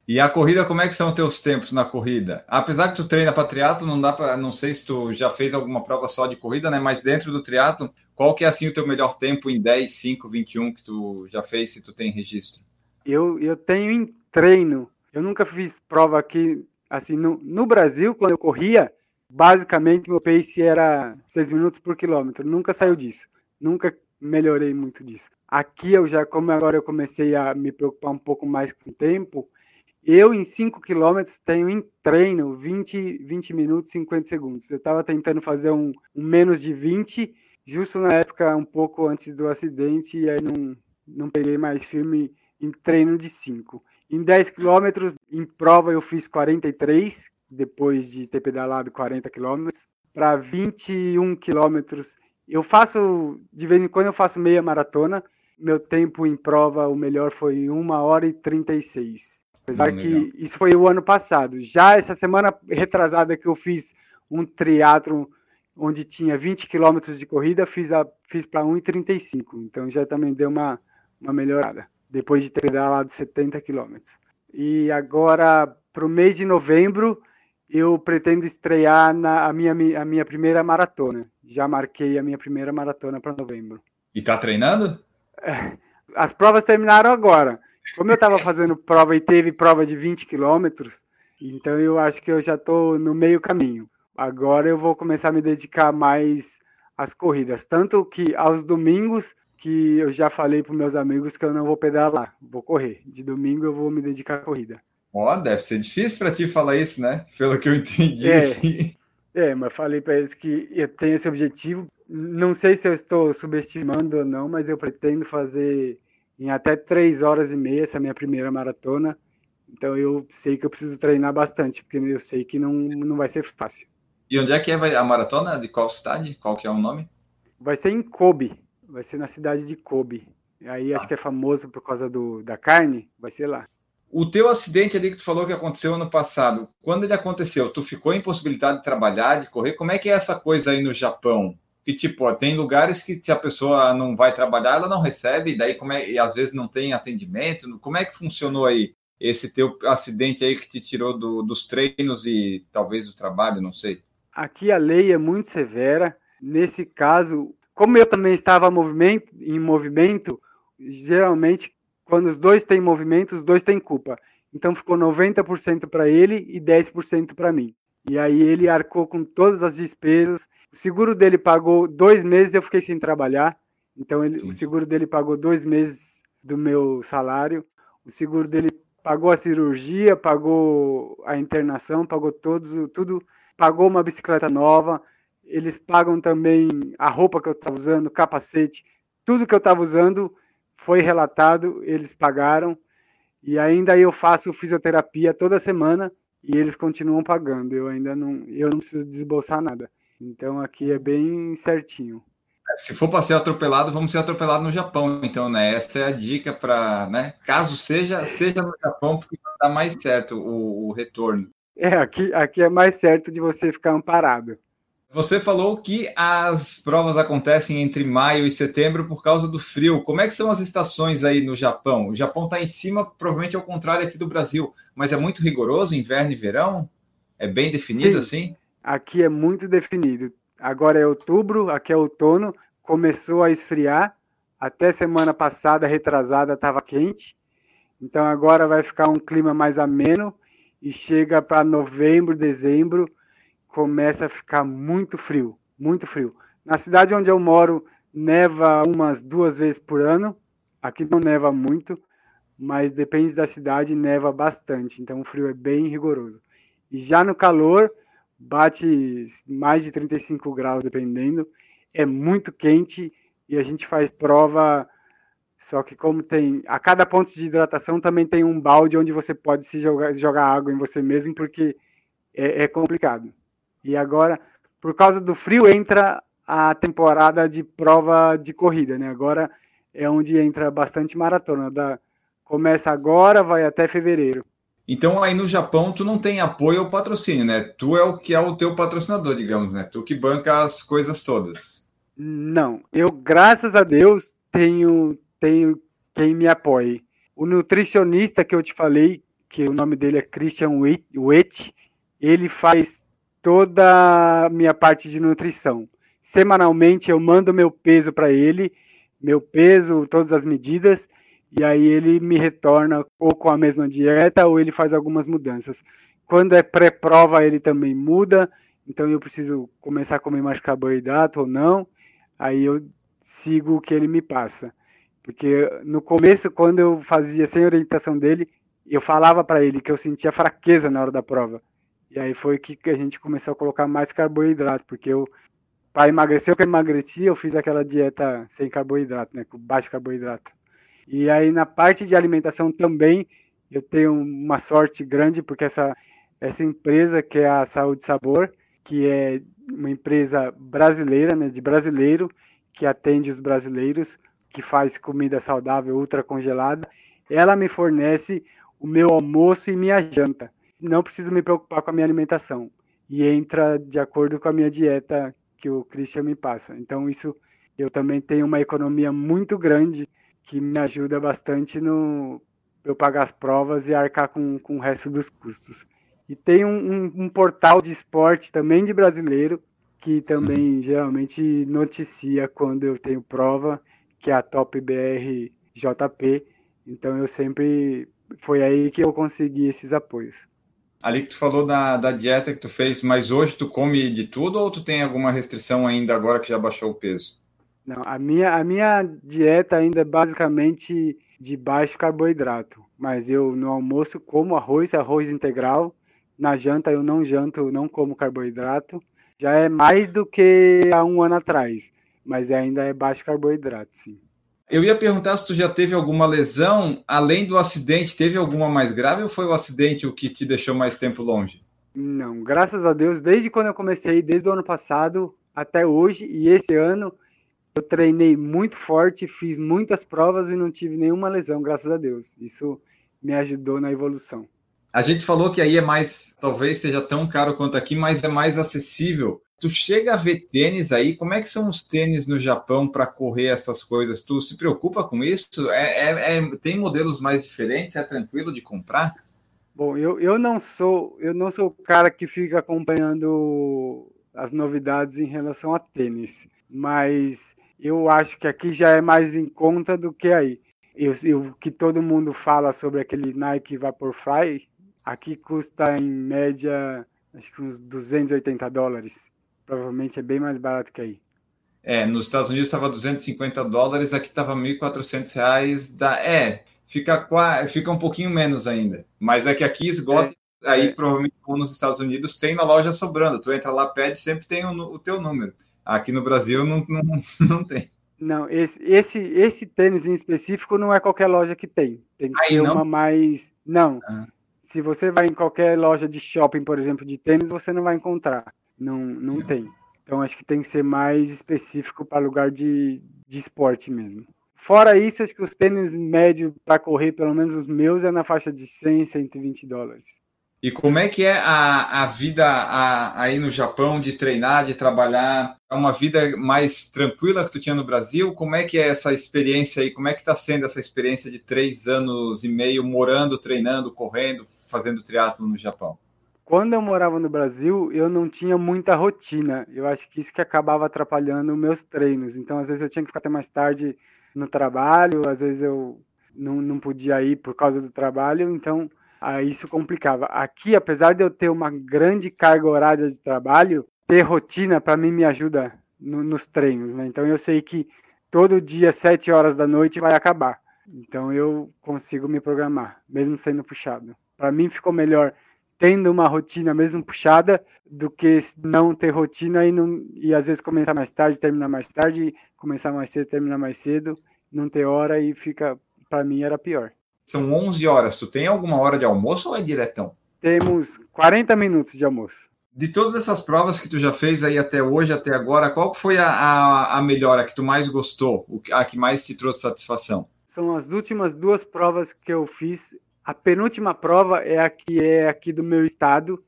E a corrida, como é que são teus tempos na corrida? Apesar que tu treina para triatlo, não dá para, não sei se tu já fez alguma prova só de corrida, né? Mas dentro do triatlo, qual que é assim o teu melhor tempo em 10, 5, 21 que tu já fez, se tu tem registro? Eu, eu tenho em treino. Eu nunca fiz prova aqui, assim, no, no Brasil, quando eu corria, basicamente meu pace era 6 minutos por quilômetro. Nunca saiu disso. Nunca melhorei muito disso. Aqui eu já, como agora eu comecei a me preocupar um pouco mais com o tempo, eu, em 5 quilômetros, tenho em treino 20, 20 minutos e 50 segundos. Eu estava tentando fazer um, um, menos de 20, justo na época, um pouco antes do acidente, e aí não, não peguei mais firme em treino de 5. Em 10 quilômetros, em prova, eu fiz 43, depois de ter pedalado 40 quilômetros. Para 21 quilômetros, eu faço, de vez em quando, eu faço meia maratona. Meu tempo em prova, o melhor foi 1 hora e 36. Apesar que isso foi o ano passado. Já essa semana retrasada que eu fiz um triatlo onde tinha 20 quilômetros de corrida, fiz, a, fiz para 1,35. Então já também deu uma, uma melhorada, depois de ter pedalado 70 quilômetros. E agora, para o mês de novembro, eu pretendo estrear na, a, minha, a minha primeira maratona. Já marquei a minha primeira maratona para novembro. E tá treinando? As provas terminaram agora. Como eu estava fazendo prova e teve prova de 20 quilômetros, então eu acho que eu já estou no meio caminho. Agora eu vou começar a me dedicar mais às corridas. Tanto que aos domingos, que eu já falei para meus amigos que eu não vou pedalar, vou correr. De domingo eu vou me dedicar à corrida. Ó, oh, deve ser difícil para ti falar isso, né? Pelo que eu entendi. É, (laughs) é mas falei para eles que eu tenho esse objetivo. Não sei se eu estou subestimando ou não, mas eu pretendo fazer em até três horas e meia, essa é a minha primeira maratona. Então eu sei que eu preciso treinar bastante, porque eu sei que não, não vai ser fácil. E onde é que é a maratona? De qual cidade? Qual que é o nome? Vai ser em Kobe. Vai ser na cidade de Kobe. Aí ah. acho que é famoso por causa do, da carne. Vai ser lá. O teu acidente ali que tu falou que aconteceu ano passado, quando ele aconteceu, tu ficou impossibilitado de trabalhar, de correr? Como é que é essa coisa aí no Japão? Que tipo, tem lugares que se a pessoa não vai trabalhar, ela não recebe, daí como é, e às vezes não tem atendimento. Como é que funcionou aí esse teu acidente aí que te tirou do, dos treinos e talvez do trabalho, não sei? Aqui a lei é muito severa. Nesse caso, como eu também estava movimento, em movimento, geralmente, quando os dois têm movimento, os dois têm culpa. Então ficou 90% para ele e 10% para mim. E aí ele arcou com todas as despesas. O seguro dele pagou dois meses, eu fiquei sem trabalhar. Então ele, o seguro dele pagou dois meses do meu salário. O seguro dele pagou a cirurgia, pagou a internação, pagou todos, tudo, pagou uma bicicleta nova. Eles pagam também a roupa que eu estava usando, capacete, tudo que eu estava usando foi relatado, eles pagaram. E ainda eu faço fisioterapia toda semana e eles continuam pagando. Eu ainda não, eu não preciso desbolsar nada. Então aqui é bem certinho. Se for para ser atropelado, vamos ser atropelados no Japão, então, né? Essa é a dica para, né? Caso seja, seja no Japão, porque vai dar mais certo o, o retorno. É, aqui, aqui é mais certo de você ficar amparado. Você falou que as provas acontecem entre maio e setembro por causa do frio. Como é que são as estações aí no Japão? O Japão está em cima, provavelmente ao contrário aqui do Brasil, mas é muito rigoroso inverno e verão? É bem definido Sim, assim? Aqui é muito definido. Agora é outubro, aqui é outono, começou a esfriar. Até semana passada, retrasada, estava quente. Então agora vai ficar um clima mais ameno e chega para novembro, dezembro começa a ficar muito frio, muito frio. Na cidade onde eu moro, neva umas duas vezes por ano. Aqui não neva muito, mas depende da cidade, neva bastante. Então o frio é bem rigoroso. E já no calor, bate mais de 35 graus, dependendo. É muito quente e a gente faz prova. Só que como tem a cada ponto de hidratação também tem um balde onde você pode se jogar, jogar água em você mesmo, porque é, é complicado. E agora, por causa do frio, entra a temporada de prova de corrida, né? Agora é onde entra bastante maratona. Da, começa agora, vai até fevereiro. Então aí no Japão tu não tem apoio ao patrocínio, né? Tu é o que é o teu patrocinador, digamos, né? Tu que banca as coisas todas. Não, eu graças a Deus tenho tenho quem me apoie. O nutricionista que eu te falei, que o nome dele é Christian Witt, ele faz toda a minha parte de nutrição. Semanalmente eu mando meu peso para ele, meu peso, todas as medidas, e aí ele me retorna ou com a mesma dieta ou ele faz algumas mudanças. Quando é pré-prova, ele também muda, então eu preciso começar a comer mais carboidrato ou não, aí eu sigo o que ele me passa. Porque no começo, quando eu fazia sem orientação dele, eu falava para ele que eu sentia fraqueza na hora da prova. E aí foi que a gente começou a colocar mais carboidrato, porque eu, para emagrecer, eu que emagreci, eu fiz aquela dieta sem carboidrato, né, com baixo carboidrato. E aí na parte de alimentação também, eu tenho uma sorte grande, porque essa, essa empresa que é a Saúde Sabor, que é uma empresa brasileira, né, de brasileiro, que atende os brasileiros, que faz comida saudável ultra congelada, ela me fornece o meu almoço e minha janta não preciso me preocupar com a minha alimentação. E entra de acordo com a minha dieta que o Christian me passa. Então, isso eu também tenho uma economia muito grande que me ajuda bastante no eu pagar as provas e arcar com, com o resto dos custos. E tem um, um, um portal de esporte também de brasileiro que também uhum. geralmente noticia quando eu tenho prova, que é a Top BR JP. Então eu sempre foi aí que eu consegui esses apoios. Ali que tu falou da, da dieta que tu fez, mas hoje tu come de tudo ou tu tem alguma restrição ainda agora que já baixou o peso? Não, a minha, a minha dieta ainda é basicamente de baixo carboidrato, mas eu no almoço como arroz, arroz integral, na janta eu não janto, não como carboidrato, já é mais do que há um ano atrás, mas ainda é baixo carboidrato, sim. Eu ia perguntar se tu já teve alguma lesão, além do acidente, teve alguma mais grave ou foi o acidente o que te deixou mais tempo longe? Não, graças a Deus, desde quando eu comecei, desde o ano passado até hoje e esse ano, eu treinei muito forte, fiz muitas provas e não tive nenhuma lesão, graças a Deus. Isso me ajudou na evolução. A gente falou que aí é mais, talvez seja tão caro quanto aqui, mas é mais acessível. Tu chega a ver tênis aí, como é que são os tênis no Japão para correr essas coisas? Tu se preocupa com isso? É, é, é, tem modelos mais diferentes? É tranquilo de comprar? Bom, eu, eu não sou eu não sou o cara que fica acompanhando as novidades em relação a tênis, mas eu acho que aqui já é mais em conta do que aí. O que todo mundo fala sobre aquele Nike Vaporfly, aqui custa em média acho que uns 280 dólares. Provavelmente é bem mais barato que aí. É, nos Estados Unidos estava 250 dólares, aqui estava 1.400 reais. Da... É, fica, fica um pouquinho menos ainda. Mas é que aqui esgota, é, aí é. provavelmente nos Estados Unidos tem na loja sobrando. Tu entra lá, pede, sempre tem o, o teu número. Aqui no Brasil não, não, (laughs) não tem. Não, esse, esse, esse tênis em específico não é qualquer loja que tem. Tem que aí, ser não? uma mais. Não. Ah. Se você vai em qualquer loja de shopping, por exemplo, de tênis, você não vai encontrar. Não, não, não. tem. Então acho que tem que ser mais específico para lugar de, de esporte mesmo. Fora isso, acho que os tênis médios para correr, pelo menos os meus, é na faixa de 100, 120 dólares. E como é que é a, a vida a, aí no Japão de treinar, de trabalhar? É uma vida mais tranquila que tu tinha no Brasil? Como é que é essa experiência aí? Como é que está sendo essa experiência de três anos e meio morando, treinando, correndo, fazendo triatlo no Japão? Quando eu morava no Brasil, eu não tinha muita rotina. Eu acho que isso que acabava atrapalhando meus treinos. Então, às vezes eu tinha que ficar até mais tarde no trabalho, às vezes eu não, não podia ir por causa do trabalho. Então, aí isso complicava. Aqui, apesar de eu ter uma grande carga horária de trabalho, ter rotina para mim me ajuda no, nos treinos, né? Então eu sei que todo dia, sete horas da noite, vai acabar. Então eu consigo me programar, mesmo sendo puxado. Para mim ficou melhor tendo uma rotina mesmo puxada do que não ter rotina e, não, e às vezes começar mais tarde, terminar mais tarde, começar mais cedo, terminar mais cedo, não ter hora e fica, para mim era pior. São 11 horas. Tu tem alguma hora de almoço ou é diretão? Temos 40 minutos de almoço. De todas essas provas que tu já fez aí até hoje, até agora, qual foi a, a, a melhor, a que tu mais gostou, a que mais te trouxe satisfação? São as últimas duas provas que eu fiz. A penúltima prova é a que é aqui do meu estado,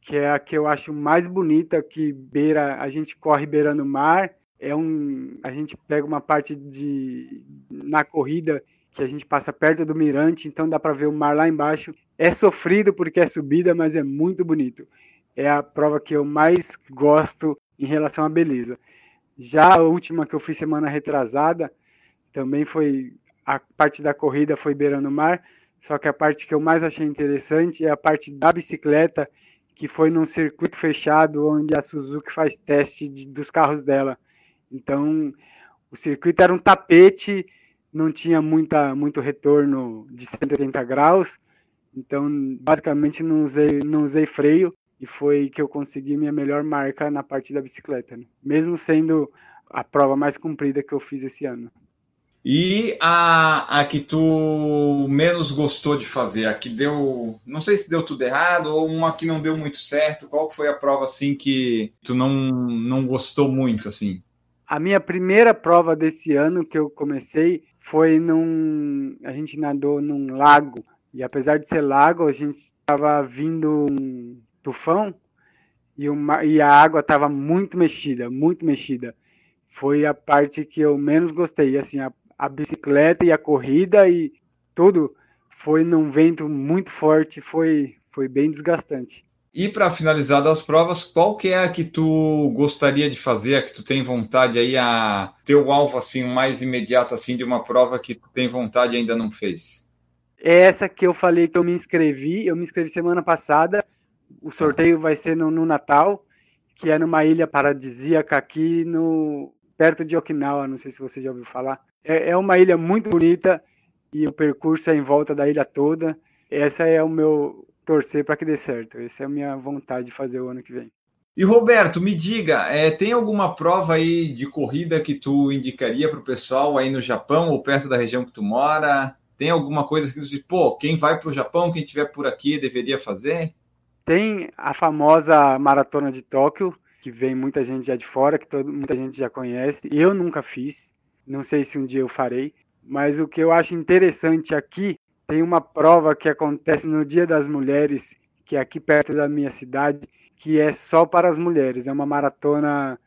que é a que eu acho mais bonita, que beira, a gente corre beirando o mar. É um, a gente pega uma parte de na corrida que a gente passa perto do mirante, então dá para ver o mar lá embaixo. É sofrido porque é subida, mas é muito bonito. É a prova que eu mais gosto em relação à beleza. Já a última que eu fiz semana retrasada, também foi a parte da corrida foi beirando o mar, só que a parte que eu mais achei interessante é a parte da bicicleta, que foi num circuito fechado onde a Suzuki faz teste de, dos carros dela. Então, o circuito era um tapete não tinha muita, muito retorno de 180 graus, então basicamente não usei, não usei freio e foi que eu consegui minha melhor marca na parte da bicicleta, né? mesmo sendo a prova mais comprida que eu fiz esse ano. E a, a que tu menos gostou de fazer, a que deu, não sei se deu tudo errado ou uma que não deu muito certo, qual foi a prova assim que tu não, não gostou muito assim? A minha primeira prova desse ano que eu comecei foi num. A gente nadou num lago. E apesar de ser lago, a gente estava vindo um tufão e, uma, e a água estava muito mexida, muito mexida. Foi a parte que eu menos gostei. Assim, a, a bicicleta e a corrida e tudo foi num vento muito forte, foi, foi bem desgastante. E para finalizar das provas, qual que é a que tu gostaria de fazer, a que tu tem vontade aí a ter o alvo assim mais imediato assim de uma prova que tu tem vontade e ainda não fez? É essa que eu falei que eu me inscrevi, eu me inscrevi semana passada. O sorteio vai ser no, no Natal, que é numa ilha paradisíaca aqui no perto de Okinawa, não sei se você já ouviu falar. É, é uma ilha muito bonita e o percurso é em volta da ilha toda. Essa é o meu torcer para que dê certo. Essa é a minha vontade de fazer o ano que vem. E Roberto, me diga, é, tem alguma prova aí de corrida que tu indicaria para o pessoal aí no Japão ou perto da região que tu mora? Tem alguma coisa que tu diz, pô, quem vai para o Japão, quem estiver por aqui deveria fazer? Tem a famosa maratona de Tóquio, que vem muita gente já de fora, que todo, muita gente já conhece. Eu nunca fiz, não sei se um dia eu farei, mas o que eu acho interessante aqui tem uma prova que acontece no Dia das Mulheres, que é aqui perto da minha cidade, que é só para as mulheres. É uma maratona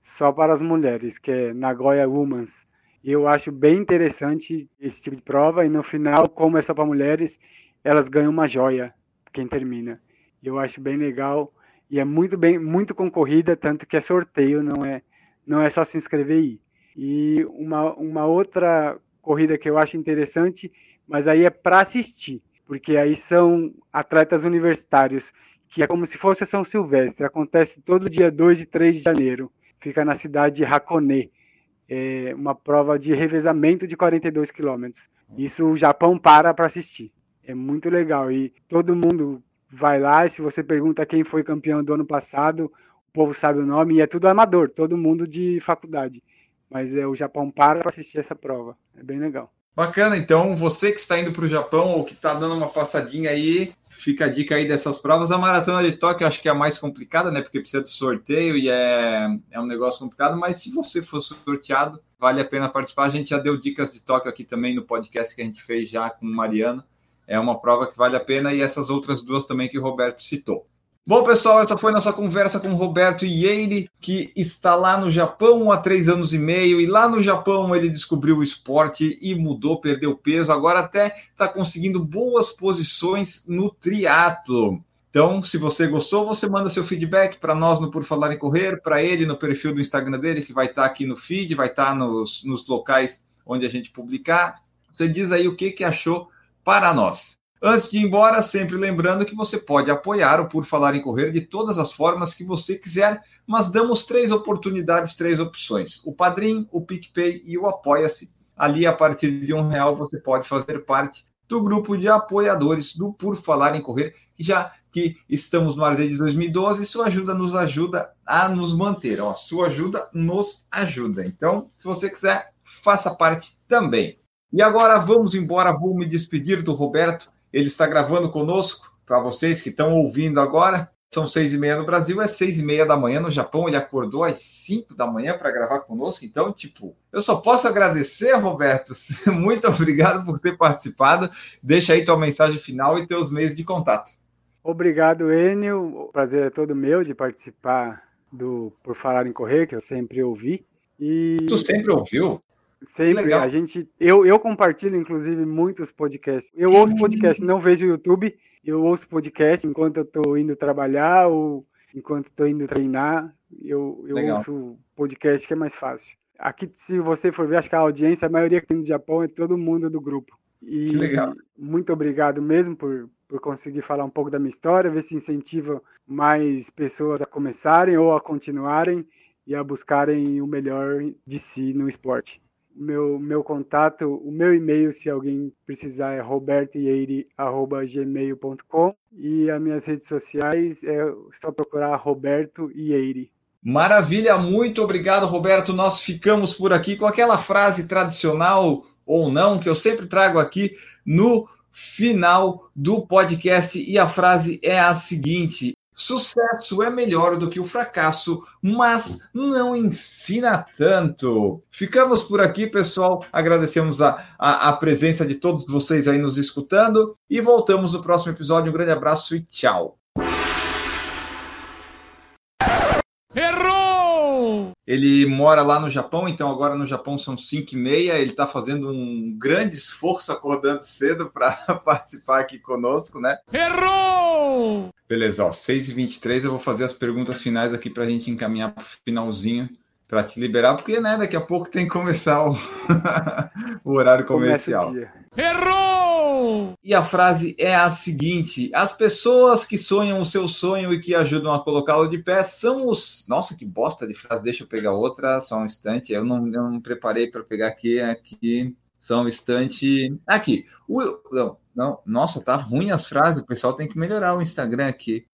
só para as mulheres, que é Nagoya Womans. E eu acho bem interessante esse tipo de prova. E no final, como é só para mulheres, elas ganham uma joia quem termina. Eu acho bem legal e é muito bem, muito concorrida, tanto que é sorteio, não é, não é só se inscrever e ir. E uma, uma outra corrida que eu acho interessante, mas aí é para assistir, porque aí são atletas universitários, que é como se fosse São Silvestre, acontece todo dia 2 e 3 de janeiro, fica na cidade de Hakone, é uma prova de revezamento de 42 quilômetros. Isso o Japão para para assistir. É muito legal e todo mundo vai lá e se você pergunta quem foi campeão do ano passado, o povo sabe o nome e é tudo amador, todo mundo de faculdade. Mas é o Japão para para assistir essa prova. É bem legal. Bacana, então você que está indo para o Japão ou que está dando uma passadinha aí, fica a dica aí dessas provas. A maratona de Tóquio acho que é a mais complicada, né? Porque precisa de sorteio e é, é um negócio complicado, mas se você for sorteado, vale a pena participar. A gente já deu dicas de Tóquio aqui também no podcast que a gente fez já com o Mariano. É uma prova que vale a pena e essas outras duas também que o Roberto citou. Bom, pessoal, essa foi nossa conversa com Roberto Ieire, que está lá no Japão há três anos e meio, e lá no Japão ele descobriu o esporte e mudou, perdeu peso, agora até está conseguindo boas posições no triatlo. Então, se você gostou, você manda seu feedback para nós no Por Falar em Correr, para ele no perfil do Instagram dele, que vai estar tá aqui no feed, vai estar tá nos, nos locais onde a gente publicar. Você diz aí o que, que achou para nós. Antes de ir embora, sempre lembrando que você pode apoiar o Por Falar em Correr de todas as formas que você quiser, mas damos três oportunidades, três opções: o Padrim, o PicPay e o Apoia-se. Ali, a partir de um real, você pode fazer parte do grupo de apoiadores do Por Falar em Correr, já que estamos no ar desde 2012, sua ajuda nos ajuda a nos manter. Ó, sua ajuda nos ajuda. Então, se você quiser, faça parte também. E agora vamos embora, vou me despedir do Roberto ele está gravando conosco, para vocês que estão ouvindo agora. São seis e meia no Brasil, é seis e meia da manhã no Japão. Ele acordou às cinco da manhã para gravar conosco. Então, tipo, eu só posso agradecer, Roberto. (laughs) Muito obrigado por ter participado. Deixa aí tua mensagem final e teus meios de contato. Obrigado, Enio. O prazer é todo meu de participar do Por Falar em Correr, que eu sempre ouvi. E... Tu sempre ouviu? Sempre. A gente, eu, eu compartilho, inclusive, muitos podcasts. Eu ouço podcast, não vejo YouTube. Eu ouço podcast enquanto eu estou indo trabalhar ou enquanto estou indo treinar. Eu, eu ouço podcast que é mais fácil. Aqui, se você for ver, acho que a audiência, a maioria que tem no Japão é todo mundo do grupo. E que legal. muito obrigado mesmo por, por conseguir falar um pouco da minha história, ver se incentiva mais pessoas a começarem ou a continuarem e a buscarem o melhor de si no esporte meu, meu contato, o meu e-mail, se alguém precisar, é robertoieire.gmail.com e as minhas redes sociais é só procurar Roberto Ieire. Maravilha, muito obrigado, Roberto. Nós ficamos por aqui com aquela frase tradicional ou não que eu sempre trago aqui no final do podcast e a frase é a seguinte: Sucesso é melhor do que o fracasso, mas não ensina tanto. Ficamos por aqui, pessoal. Agradecemos a, a, a, presença de todos vocês aí nos escutando e voltamos no próximo episódio. Um grande abraço e tchau. Ele mora lá no Japão, então agora no Japão são 5 e meia. Ele está fazendo um grande esforço acordando cedo para (laughs) participar aqui conosco, né? Errou! Beleza, ó, 6 e 23 eu vou fazer as perguntas finais aqui para a gente encaminhar para o finalzinho para te liberar, porque né, daqui a pouco tem que começar o, (laughs) o horário comercial. Errou! E a frase é a seguinte: as pessoas que sonham o seu sonho e que ajudam a colocá-lo de pé são os. Nossa, que bosta de frase! Deixa eu pegar outra, só um instante. Eu não, eu não preparei para pegar aqui, aqui. Só um instante. Aqui. O... Não, não, nossa, tá ruim as frases. O pessoal tem que melhorar o Instagram aqui.